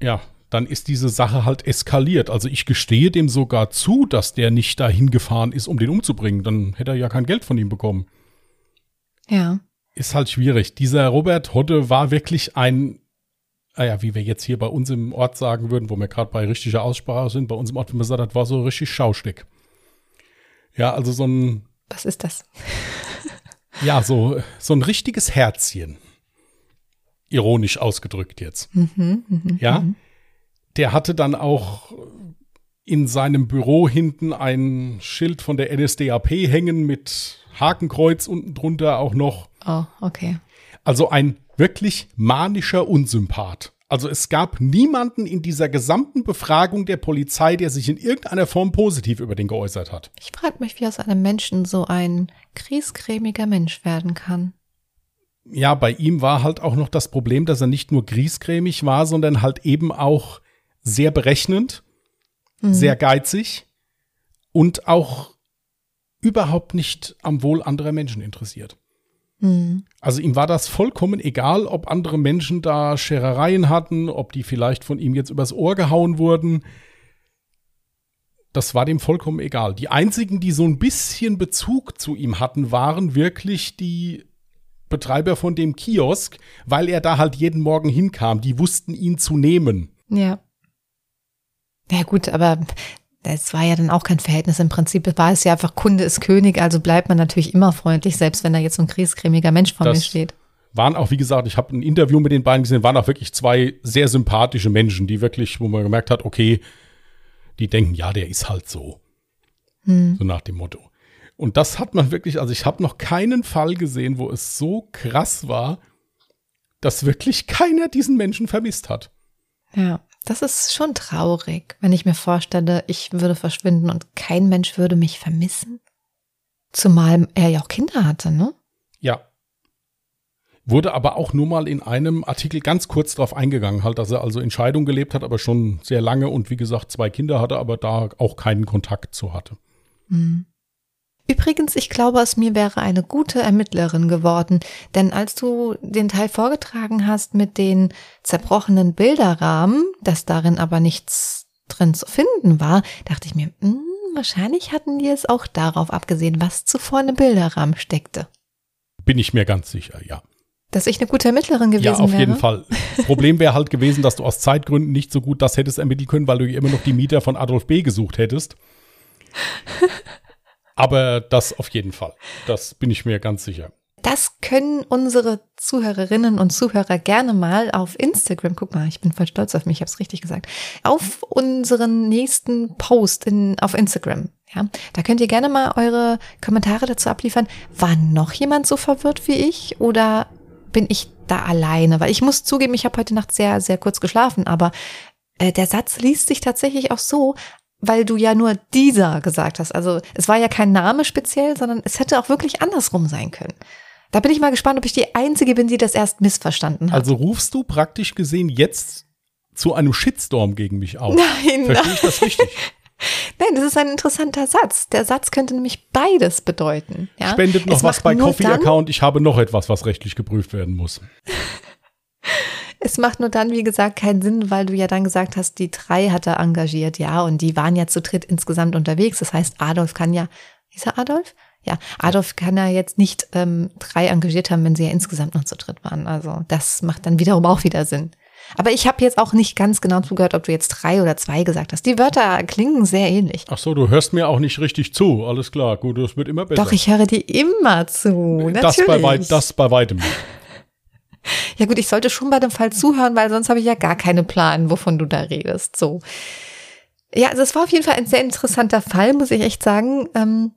Ja, dann ist diese Sache halt eskaliert. Also ich gestehe dem sogar zu, dass der nicht dahin gefahren ist, um den umzubringen. Dann hätte er ja kein Geld von ihm bekommen. Ja. Ist halt schwierig. Dieser Robert Hodde war wirklich ein, naja, ah wie wir jetzt hier bei uns im Ort sagen würden, wo wir gerade bei richtiger Aussprache sind, bei uns im Ort, wenn man sagt, das war so richtig Schaustick. Ja, also so ein. Was ist das? Ja, so, so ein richtiges Herzchen. Ironisch ausgedrückt jetzt. Mhm, mh, ja. Mh. Der hatte dann auch in seinem Büro hinten ein Schild von der NSDAP hängen mit Hakenkreuz unten drunter auch noch. Oh, okay. Also ein wirklich manischer Unsympath. Also es gab niemanden in dieser gesamten Befragung der Polizei, der sich in irgendeiner Form positiv über den geäußert hat. Ich frage mich, wie aus einem Menschen so ein griesgrämiger Mensch werden kann. Ja, bei ihm war halt auch noch das Problem, dass er nicht nur griesgrämig war, sondern halt eben auch sehr berechnend, mhm. sehr geizig und auch überhaupt nicht am Wohl anderer Menschen interessiert. Also ihm war das vollkommen egal, ob andere Menschen da Scherereien hatten, ob die vielleicht von ihm jetzt übers Ohr gehauen wurden. Das war dem vollkommen egal. Die einzigen, die so ein bisschen Bezug zu ihm hatten, waren wirklich die Betreiber von dem Kiosk, weil er da halt jeden Morgen hinkam. Die wussten ihn zu nehmen. Ja. Ja gut, aber es war ja dann auch kein Verhältnis. Im Prinzip war es ja einfach Kunde ist König, also bleibt man natürlich immer freundlich, selbst wenn da jetzt so ein kriescremiger Mensch vor das mir steht. Waren auch, wie gesagt, ich habe ein Interview mit den beiden gesehen, waren auch wirklich zwei sehr sympathische Menschen, die wirklich, wo man gemerkt hat, okay, die denken, ja, der ist halt so. Hm. So nach dem Motto. Und das hat man wirklich, also ich habe noch keinen Fall gesehen, wo es so krass war, dass wirklich keiner diesen Menschen vermisst hat. Ja. Das ist schon traurig, wenn ich mir vorstelle, ich würde verschwinden und kein Mensch würde mich vermissen. Zumal er ja auch Kinder hatte, ne? Ja. Wurde aber auch nur mal in einem Artikel ganz kurz darauf eingegangen, halt, dass er also in Scheidung gelebt hat, aber schon sehr lange und wie gesagt zwei Kinder hatte, aber da auch keinen Kontakt zu hatte. Mhm. Übrigens, ich glaube, aus mir wäre eine gute Ermittlerin geworden, denn als du den Teil vorgetragen hast mit den zerbrochenen Bilderrahmen, dass darin aber nichts drin zu finden war, dachte ich mir, mh, hm, wahrscheinlich hatten die es auch darauf abgesehen, was zuvor in dem Bilderrahmen steckte. Bin ich mir ganz sicher, ja. Dass ich eine gute Ermittlerin gewesen wäre? Ja, auf wäre? jeden Fall. Problem wäre halt gewesen, dass du aus Zeitgründen nicht so gut das hättest ermitteln können, weil du immer noch die Mieter von Adolf B. gesucht hättest. Aber das auf jeden Fall. Das bin ich mir ganz sicher. Das können unsere Zuhörerinnen und Zuhörer gerne mal auf Instagram, guck mal, ich bin voll stolz auf mich, ich habe es richtig gesagt, auf unseren nächsten Post in, auf Instagram. Ja, da könnt ihr gerne mal eure Kommentare dazu abliefern. War noch jemand so verwirrt wie ich oder bin ich da alleine? Weil ich muss zugeben, ich habe heute Nacht sehr, sehr kurz geschlafen, aber äh, der Satz liest sich tatsächlich auch so, weil du ja nur dieser gesagt hast. Also es war ja kein Name speziell, sondern es hätte auch wirklich andersrum sein können. Da bin ich mal gespannt, ob ich die Einzige bin, die das erst missverstanden hat. Also rufst du praktisch gesehen jetzt zu einem Shitstorm gegen mich auf? Nein, Verstehe ich das richtig? Nein, das ist ein interessanter Satz. Der Satz könnte nämlich beides bedeuten. Ja? Spendet noch es was bei Coffee Account. Ich habe noch etwas, was rechtlich geprüft werden muss. Es macht nur dann, wie gesagt, keinen Sinn, weil du ja dann gesagt hast, die drei hat er engagiert, ja, und die waren ja zu dritt insgesamt unterwegs. Das heißt, Adolf kann ja, ist er Adolf? Ja, Adolf kann ja jetzt nicht ähm, drei engagiert haben, wenn sie ja insgesamt noch zu dritt waren. Also das macht dann wiederum auch wieder Sinn. Aber ich habe jetzt auch nicht ganz genau zugehört, ob du jetzt drei oder zwei gesagt hast. Die Wörter klingen sehr ähnlich. Ach so, du hörst mir auch nicht richtig zu. Alles klar, gut, das wird immer besser. Doch, ich höre dir immer zu. Natürlich. Das bei, weit, das bei weitem. Ja gut, ich sollte schon bei dem Fall zuhören, weil sonst habe ich ja gar keine Plan, wovon du da redest. So. Ja, also es war auf jeden Fall ein sehr interessanter Fall, muss ich echt sagen. Ähm,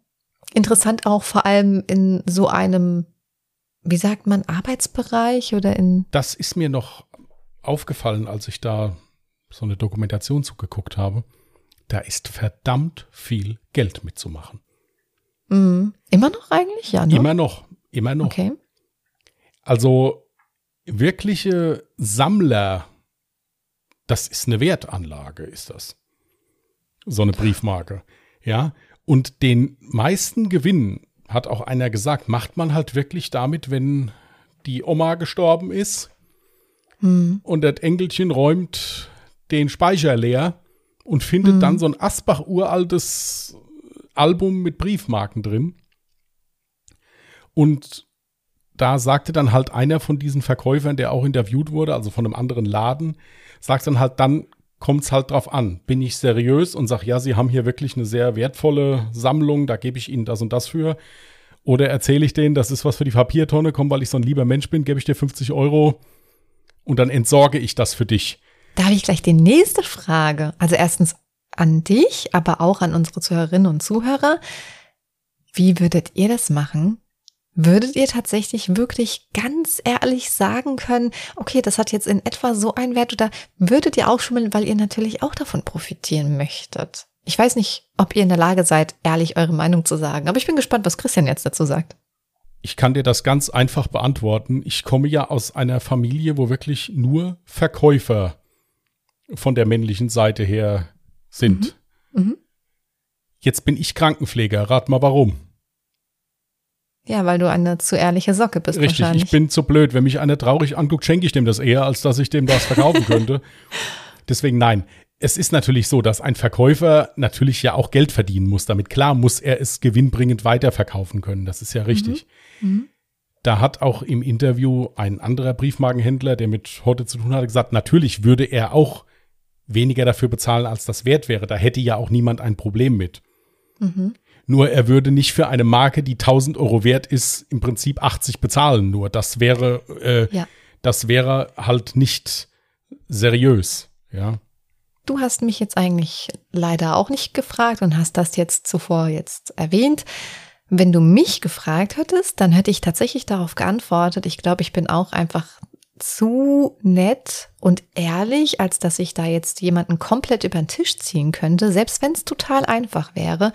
interessant auch vor allem in so einem, wie sagt man, Arbeitsbereich oder in. Das ist mir noch aufgefallen, als ich da so eine Dokumentation zugeguckt habe. Da ist verdammt viel Geld mitzumachen. Mhm. Immer noch eigentlich? Ja, ne? Immer noch. Immer noch. Okay. Also wirkliche Sammler, das ist eine Wertanlage, ist das. So eine Briefmarke. Ja. Und den meisten Gewinn, hat auch einer gesagt, macht man halt wirklich damit, wenn die Oma gestorben ist hm. und das Enkelchen räumt den Speicher leer und findet hm. dann so ein Asbach uraltes Album mit Briefmarken drin. Und da sagte dann halt einer von diesen Verkäufern, der auch interviewt wurde, also von einem anderen Laden, sagt dann halt, dann kommt es halt drauf an. Bin ich seriös und sage, ja, Sie haben hier wirklich eine sehr wertvolle Sammlung, da gebe ich Ihnen das und das für. Oder erzähle ich denen, das ist was für die Papiertonne, komm, weil ich so ein lieber Mensch bin, gebe ich dir 50 Euro und dann entsorge ich das für dich. Da habe ich gleich die nächste Frage. Also erstens an dich, aber auch an unsere Zuhörerinnen und Zuhörer. Wie würdet ihr das machen? Würdet ihr tatsächlich wirklich ganz ehrlich sagen können, okay, das hat jetzt in etwa so einen Wert oder würdet ihr auch schummeln, weil ihr natürlich auch davon profitieren möchtet? Ich weiß nicht, ob ihr in der Lage seid, ehrlich eure Meinung zu sagen, aber ich bin gespannt, was Christian jetzt dazu sagt. Ich kann dir das ganz einfach beantworten. Ich komme ja aus einer Familie, wo wirklich nur Verkäufer von der männlichen Seite her sind. Mhm. Mhm. Jetzt bin ich Krankenpfleger. Rat mal warum. Ja, weil du eine zu ehrliche Socke bist Richtig, wahrscheinlich. ich bin zu blöd. Wenn mich einer traurig anguckt, schenke ich dem das eher, als dass ich dem das verkaufen könnte. Deswegen nein. Es ist natürlich so, dass ein Verkäufer natürlich ja auch Geld verdienen muss. Damit klar muss er es gewinnbringend weiterverkaufen können. Das ist ja richtig. Mhm. Mhm. Da hat auch im Interview ein anderer Briefmarkenhändler, der mit Horte zu tun hatte, gesagt, natürlich würde er auch weniger dafür bezahlen, als das wert wäre. Da hätte ja auch niemand ein Problem mit. Mhm. Nur er würde nicht für eine Marke, die 1000 Euro wert ist, im Prinzip 80 bezahlen. Nur das wäre, äh, ja. das wäre halt nicht seriös. Ja. Du hast mich jetzt eigentlich leider auch nicht gefragt und hast das jetzt zuvor jetzt erwähnt. Wenn du mich gefragt hättest, dann hätte ich tatsächlich darauf geantwortet. Ich glaube, ich bin auch einfach zu nett und ehrlich, als dass ich da jetzt jemanden komplett über den Tisch ziehen könnte, selbst wenn es total einfach wäre.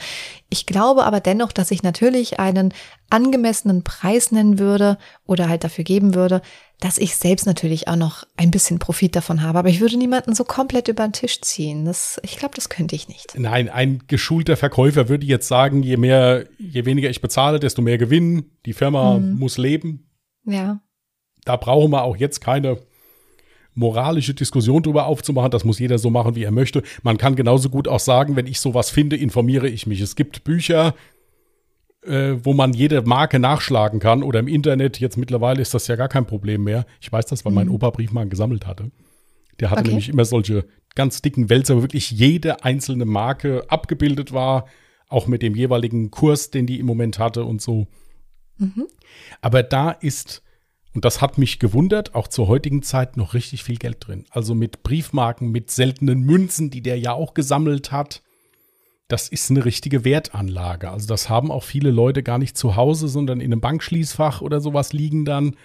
Ich glaube aber dennoch, dass ich natürlich einen angemessenen Preis nennen würde oder halt dafür geben würde, dass ich selbst natürlich auch noch ein bisschen Profit davon habe. Aber ich würde niemanden so komplett über den Tisch ziehen. Das, ich glaube, das könnte ich nicht. Nein, ein geschulter Verkäufer würde jetzt sagen, je mehr, je weniger ich bezahle, desto mehr Gewinn. Die Firma mhm. muss leben. Ja da brauchen wir auch jetzt keine moralische Diskussion darüber aufzumachen. Das muss jeder so machen, wie er möchte. Man kann genauso gut auch sagen, wenn ich sowas finde, informiere ich mich. Es gibt Bücher, äh, wo man jede Marke nachschlagen kann oder im Internet. Jetzt mittlerweile ist das ja gar kein Problem mehr. Ich weiß das, weil mhm. mein Opa Briefmarken gesammelt hatte. Der hatte okay. nämlich immer solche ganz dicken Wälzer, wo wirklich jede einzelne Marke abgebildet war, auch mit dem jeweiligen Kurs, den die im Moment hatte und so. Mhm. Aber da ist und das hat mich gewundert, auch zur heutigen Zeit noch richtig viel Geld drin. Also mit Briefmarken, mit seltenen Münzen, die der ja auch gesammelt hat. Das ist eine richtige Wertanlage. Also das haben auch viele Leute gar nicht zu Hause, sondern in einem Bankschließfach oder sowas liegen dann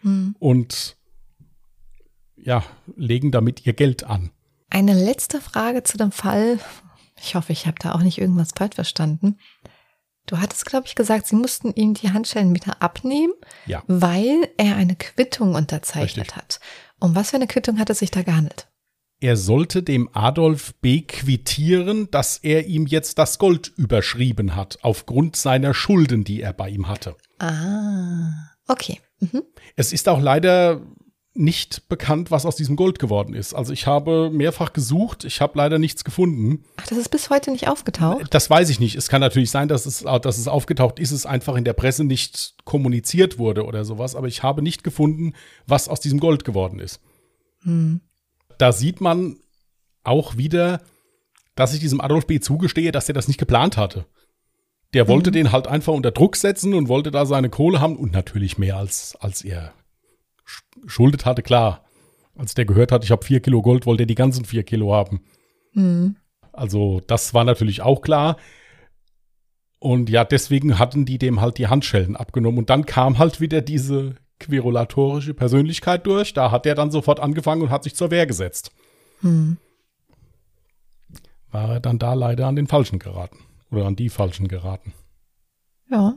hm. und ja, legen damit ihr Geld an. Eine letzte Frage zu dem Fall. Ich hoffe, ich habe da auch nicht irgendwas falsch verstanden. Du hattest, glaube ich, gesagt, sie mussten ihm die Handschellen wieder abnehmen, ja. weil er eine Quittung unterzeichnet Richtig. hat. Um was für eine Quittung hat es sich da gehandelt? Er sollte dem Adolf B. quittieren, dass er ihm jetzt das Gold überschrieben hat, aufgrund seiner Schulden, die er bei ihm hatte. Ah, okay. Mhm. Es ist auch leider nicht bekannt, was aus diesem Gold geworden ist. Also ich habe mehrfach gesucht, ich habe leider nichts gefunden. Ach, das ist bis heute nicht aufgetaucht? Das weiß ich nicht. Es kann natürlich sein, dass es, dass es aufgetaucht ist, es einfach in der Presse nicht kommuniziert wurde oder sowas, aber ich habe nicht gefunden, was aus diesem Gold geworden ist. Hm. Da sieht man auch wieder, dass ich diesem Adolf B. zugestehe, dass er das nicht geplant hatte. Der wollte mhm. den halt einfach unter Druck setzen und wollte da seine Kohle haben und natürlich mehr als, als er schuldet hatte, klar. Als der gehört hat, ich habe vier Kilo Gold, wollte er die ganzen vier Kilo haben. Mhm. Also das war natürlich auch klar. Und ja, deswegen hatten die dem halt die Handschellen abgenommen. Und dann kam halt wieder diese querulatorische Persönlichkeit durch. Da hat er dann sofort angefangen und hat sich zur Wehr gesetzt. Mhm. War er dann da leider an den Falschen geraten. Oder an die Falschen geraten. Ja.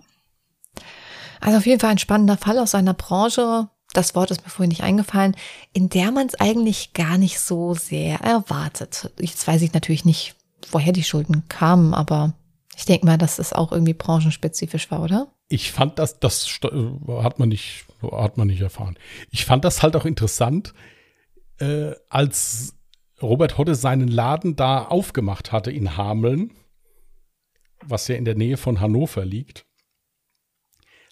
Also auf jeden Fall ein spannender Fall aus einer Branche, das Wort ist mir vorhin nicht eingefallen, in der man es eigentlich gar nicht so sehr erwartet. Jetzt weiß ich natürlich nicht, woher die Schulden kamen, aber ich denke mal, dass es auch irgendwie branchenspezifisch war, oder? Ich fand das, das hat man nicht, hat man nicht erfahren. Ich fand das halt auch interessant, äh, als Robert Hodde seinen Laden da aufgemacht hatte in Hameln, was ja in der Nähe von Hannover liegt,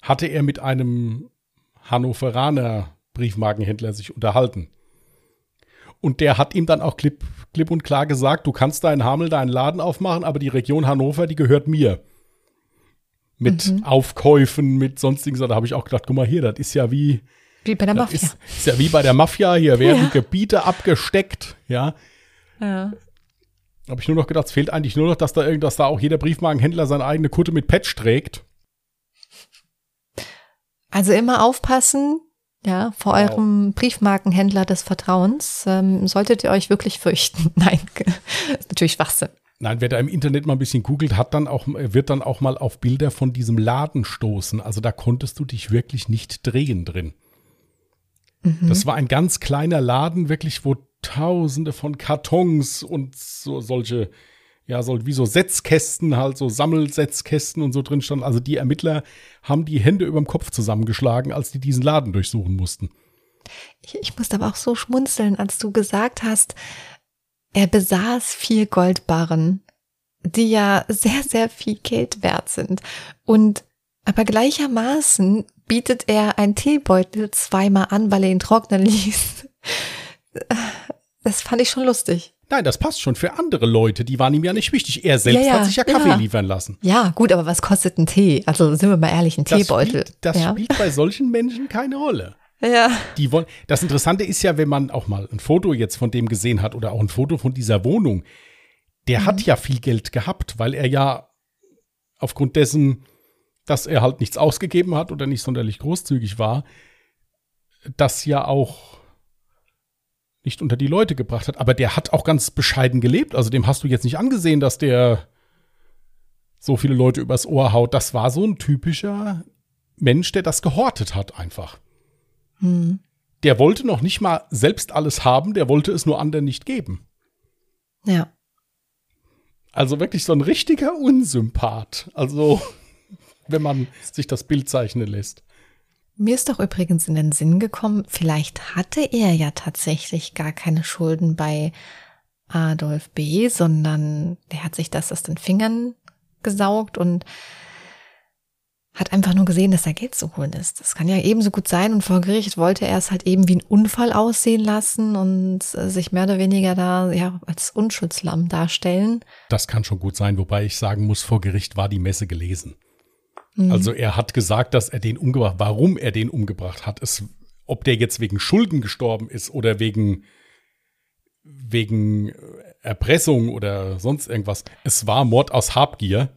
hatte er mit einem Hannoveraner Briefmarkenhändler sich unterhalten. Und der hat ihm dann auch klipp, klipp und klar gesagt, du kannst da in Hamel deinen Laden aufmachen, aber die Region Hannover, die gehört mir. mit mhm. Aufkäufen, mit sonstigen Sachen. Da habe ich auch gedacht, guck mal hier, das ist ja wie. Wie bei der Mafia. Ist, ist, ja wie bei der Mafia. Hier werden ja. Gebiete abgesteckt, ja. Ja. Habe ich nur noch gedacht, es fehlt eigentlich nur noch, dass da irgendwas da auch jeder Briefmarkenhändler seine eigene Kutte mit Patch trägt. Also immer aufpassen, ja, vor wow. eurem Briefmarkenhändler des Vertrauens ähm, solltet ihr euch wirklich fürchten. Nein, ist natürlich Schwachsinn. Nein, wer da im Internet mal ein bisschen googelt, hat dann auch, wird dann auch mal auf Bilder von diesem Laden stoßen. Also da konntest du dich wirklich nicht drehen drin. Mhm. Das war ein ganz kleiner Laden, wirklich, wo tausende von Kartons und so solche ja, so wie so Setzkästen, halt so Sammelsetzkästen und so drin standen. Also die Ermittler haben die Hände über dem Kopf zusammengeschlagen, als die diesen Laden durchsuchen mussten. Ich, ich musste aber auch so schmunzeln, als du gesagt hast, er besaß vier Goldbarren, die ja sehr, sehr viel Geld wert sind. Und aber gleichermaßen bietet er ein Teebeutel zweimal an, weil er ihn trocknen ließ. Das fand ich schon lustig. Nein, das passt schon für andere Leute. Die waren ihm ja nicht wichtig. Er selbst ja, ja, hat sich ja Kaffee ja. liefern lassen. Ja, gut, aber was kostet ein Tee? Also sind wir mal ehrlich, ein das Teebeutel. Spielt, das spielt bei solchen Menschen keine Rolle. Ja. Die wollen, das Interessante ist ja, wenn man auch mal ein Foto jetzt von dem gesehen hat oder auch ein Foto von dieser Wohnung, der mhm. hat ja viel Geld gehabt, weil er ja aufgrund dessen, dass er halt nichts ausgegeben hat oder nicht sonderlich großzügig war, das ja auch nicht unter die Leute gebracht hat. Aber der hat auch ganz bescheiden gelebt. Also dem hast du jetzt nicht angesehen, dass der so viele Leute übers Ohr haut. Das war so ein typischer Mensch, der das gehortet hat einfach. Hm. Der wollte noch nicht mal selbst alles haben, der wollte es nur anderen nicht geben. Ja. Also wirklich so ein richtiger Unsympath. Also, wenn man sich das Bild zeichnen lässt. Mir ist doch übrigens in den Sinn gekommen, vielleicht hatte er ja tatsächlich gar keine Schulden bei Adolf B., sondern der hat sich das aus den Fingern gesaugt und hat einfach nur gesehen, dass da Geld zu holen ist. Das kann ja ebenso gut sein und vor Gericht wollte er es halt eben wie ein Unfall aussehen lassen und sich mehr oder weniger da ja als Unschuldslamm darstellen. Das kann schon gut sein, wobei ich sagen muss, vor Gericht war die Messe gelesen. Mhm. Also er hat gesagt, dass er den umgebracht, warum er den umgebracht hat. Es, ob der jetzt wegen Schulden gestorben ist oder wegen, wegen Erpressung oder sonst irgendwas. Es war Mord aus Habgier.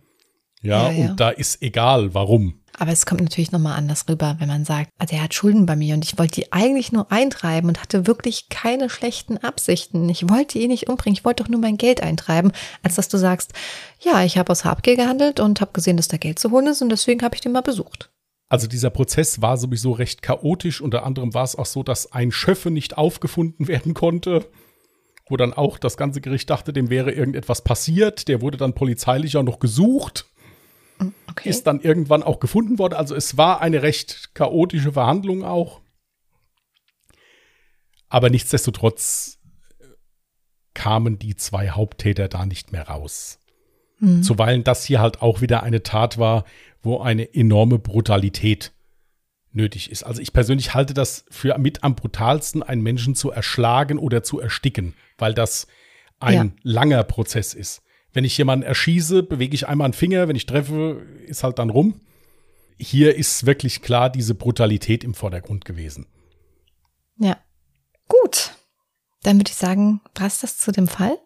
Ja, ja, ja. und da ist egal, warum. Aber es kommt natürlich nochmal anders rüber, wenn man sagt, also er hat Schulden bei mir und ich wollte die eigentlich nur eintreiben und hatte wirklich keine schlechten Absichten. Ich wollte ihn nicht umbringen, ich wollte doch nur mein Geld eintreiben, als dass du sagst, ja, ich habe aus Habgier gehandelt und habe gesehen, dass da Geld zu holen ist und deswegen habe ich den mal besucht. Also dieser Prozess war sowieso recht chaotisch. Unter anderem war es auch so, dass ein Schöffe nicht aufgefunden werden konnte, wo dann auch das ganze Gericht dachte, dem wäre irgendetwas passiert. Der wurde dann polizeilich auch noch gesucht. Okay. Ist dann irgendwann auch gefunden worden. Also es war eine recht chaotische Verhandlung auch. Aber nichtsdestotrotz kamen die zwei Haupttäter da nicht mehr raus. Mhm. Zuweilen das hier halt auch wieder eine Tat war, wo eine enorme Brutalität nötig ist. Also ich persönlich halte das für mit am brutalsten, einen Menschen zu erschlagen oder zu ersticken, weil das ein ja. langer Prozess ist. Wenn ich jemanden erschieße, bewege ich einmal einen Finger, wenn ich treffe, ist halt dann rum. Hier ist wirklich klar diese Brutalität im Vordergrund gewesen. Ja. Gut. Dann würde ich sagen, passt das zu dem Fall?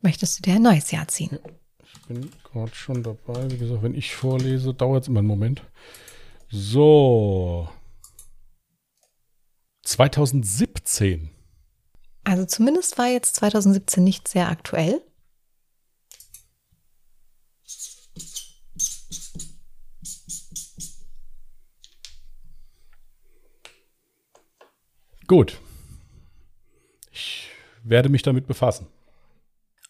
Möchtest du dir ein neues Jahr ziehen? Ich bin gerade schon dabei. Wie gesagt, wenn ich vorlese, dauert es immer einen Moment. So. 2017. Also zumindest war jetzt 2017 nicht sehr aktuell. Gut. Ich werde mich damit befassen.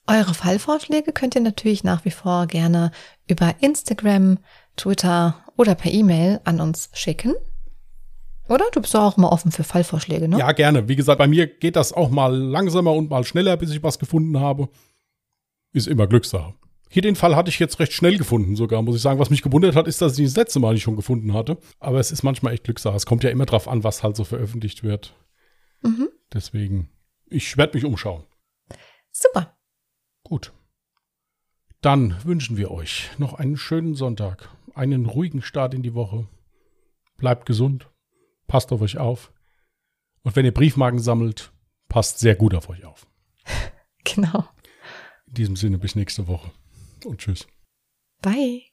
Eure Fallvorschläge könnt ihr natürlich nach wie vor gerne über Instagram, Twitter oder per E-Mail an uns schicken. Oder? Du bist doch auch mal offen für Fallvorschläge, ne? Ja, gerne. Wie gesagt, bei mir geht das auch mal langsamer und mal schneller, bis ich was gefunden habe. Ist immer Glückssache. Hier den Fall hatte ich jetzt recht schnell gefunden sogar, muss ich sagen. Was mich gewundert hat, ist, dass ich das letzte Mal nicht schon gefunden hatte. Aber es ist manchmal echt Glückssache. Es kommt ja immer drauf an, was halt so veröffentlicht wird. Mhm. Deswegen, ich werde mich umschauen. Super. Gut. Dann wünschen wir euch noch einen schönen Sonntag, einen ruhigen Start in die Woche. Bleibt gesund, passt auf euch auf. Und wenn ihr Briefmarken sammelt, passt sehr gut auf euch auf. Genau. In diesem Sinne bis nächste Woche und tschüss. Bye.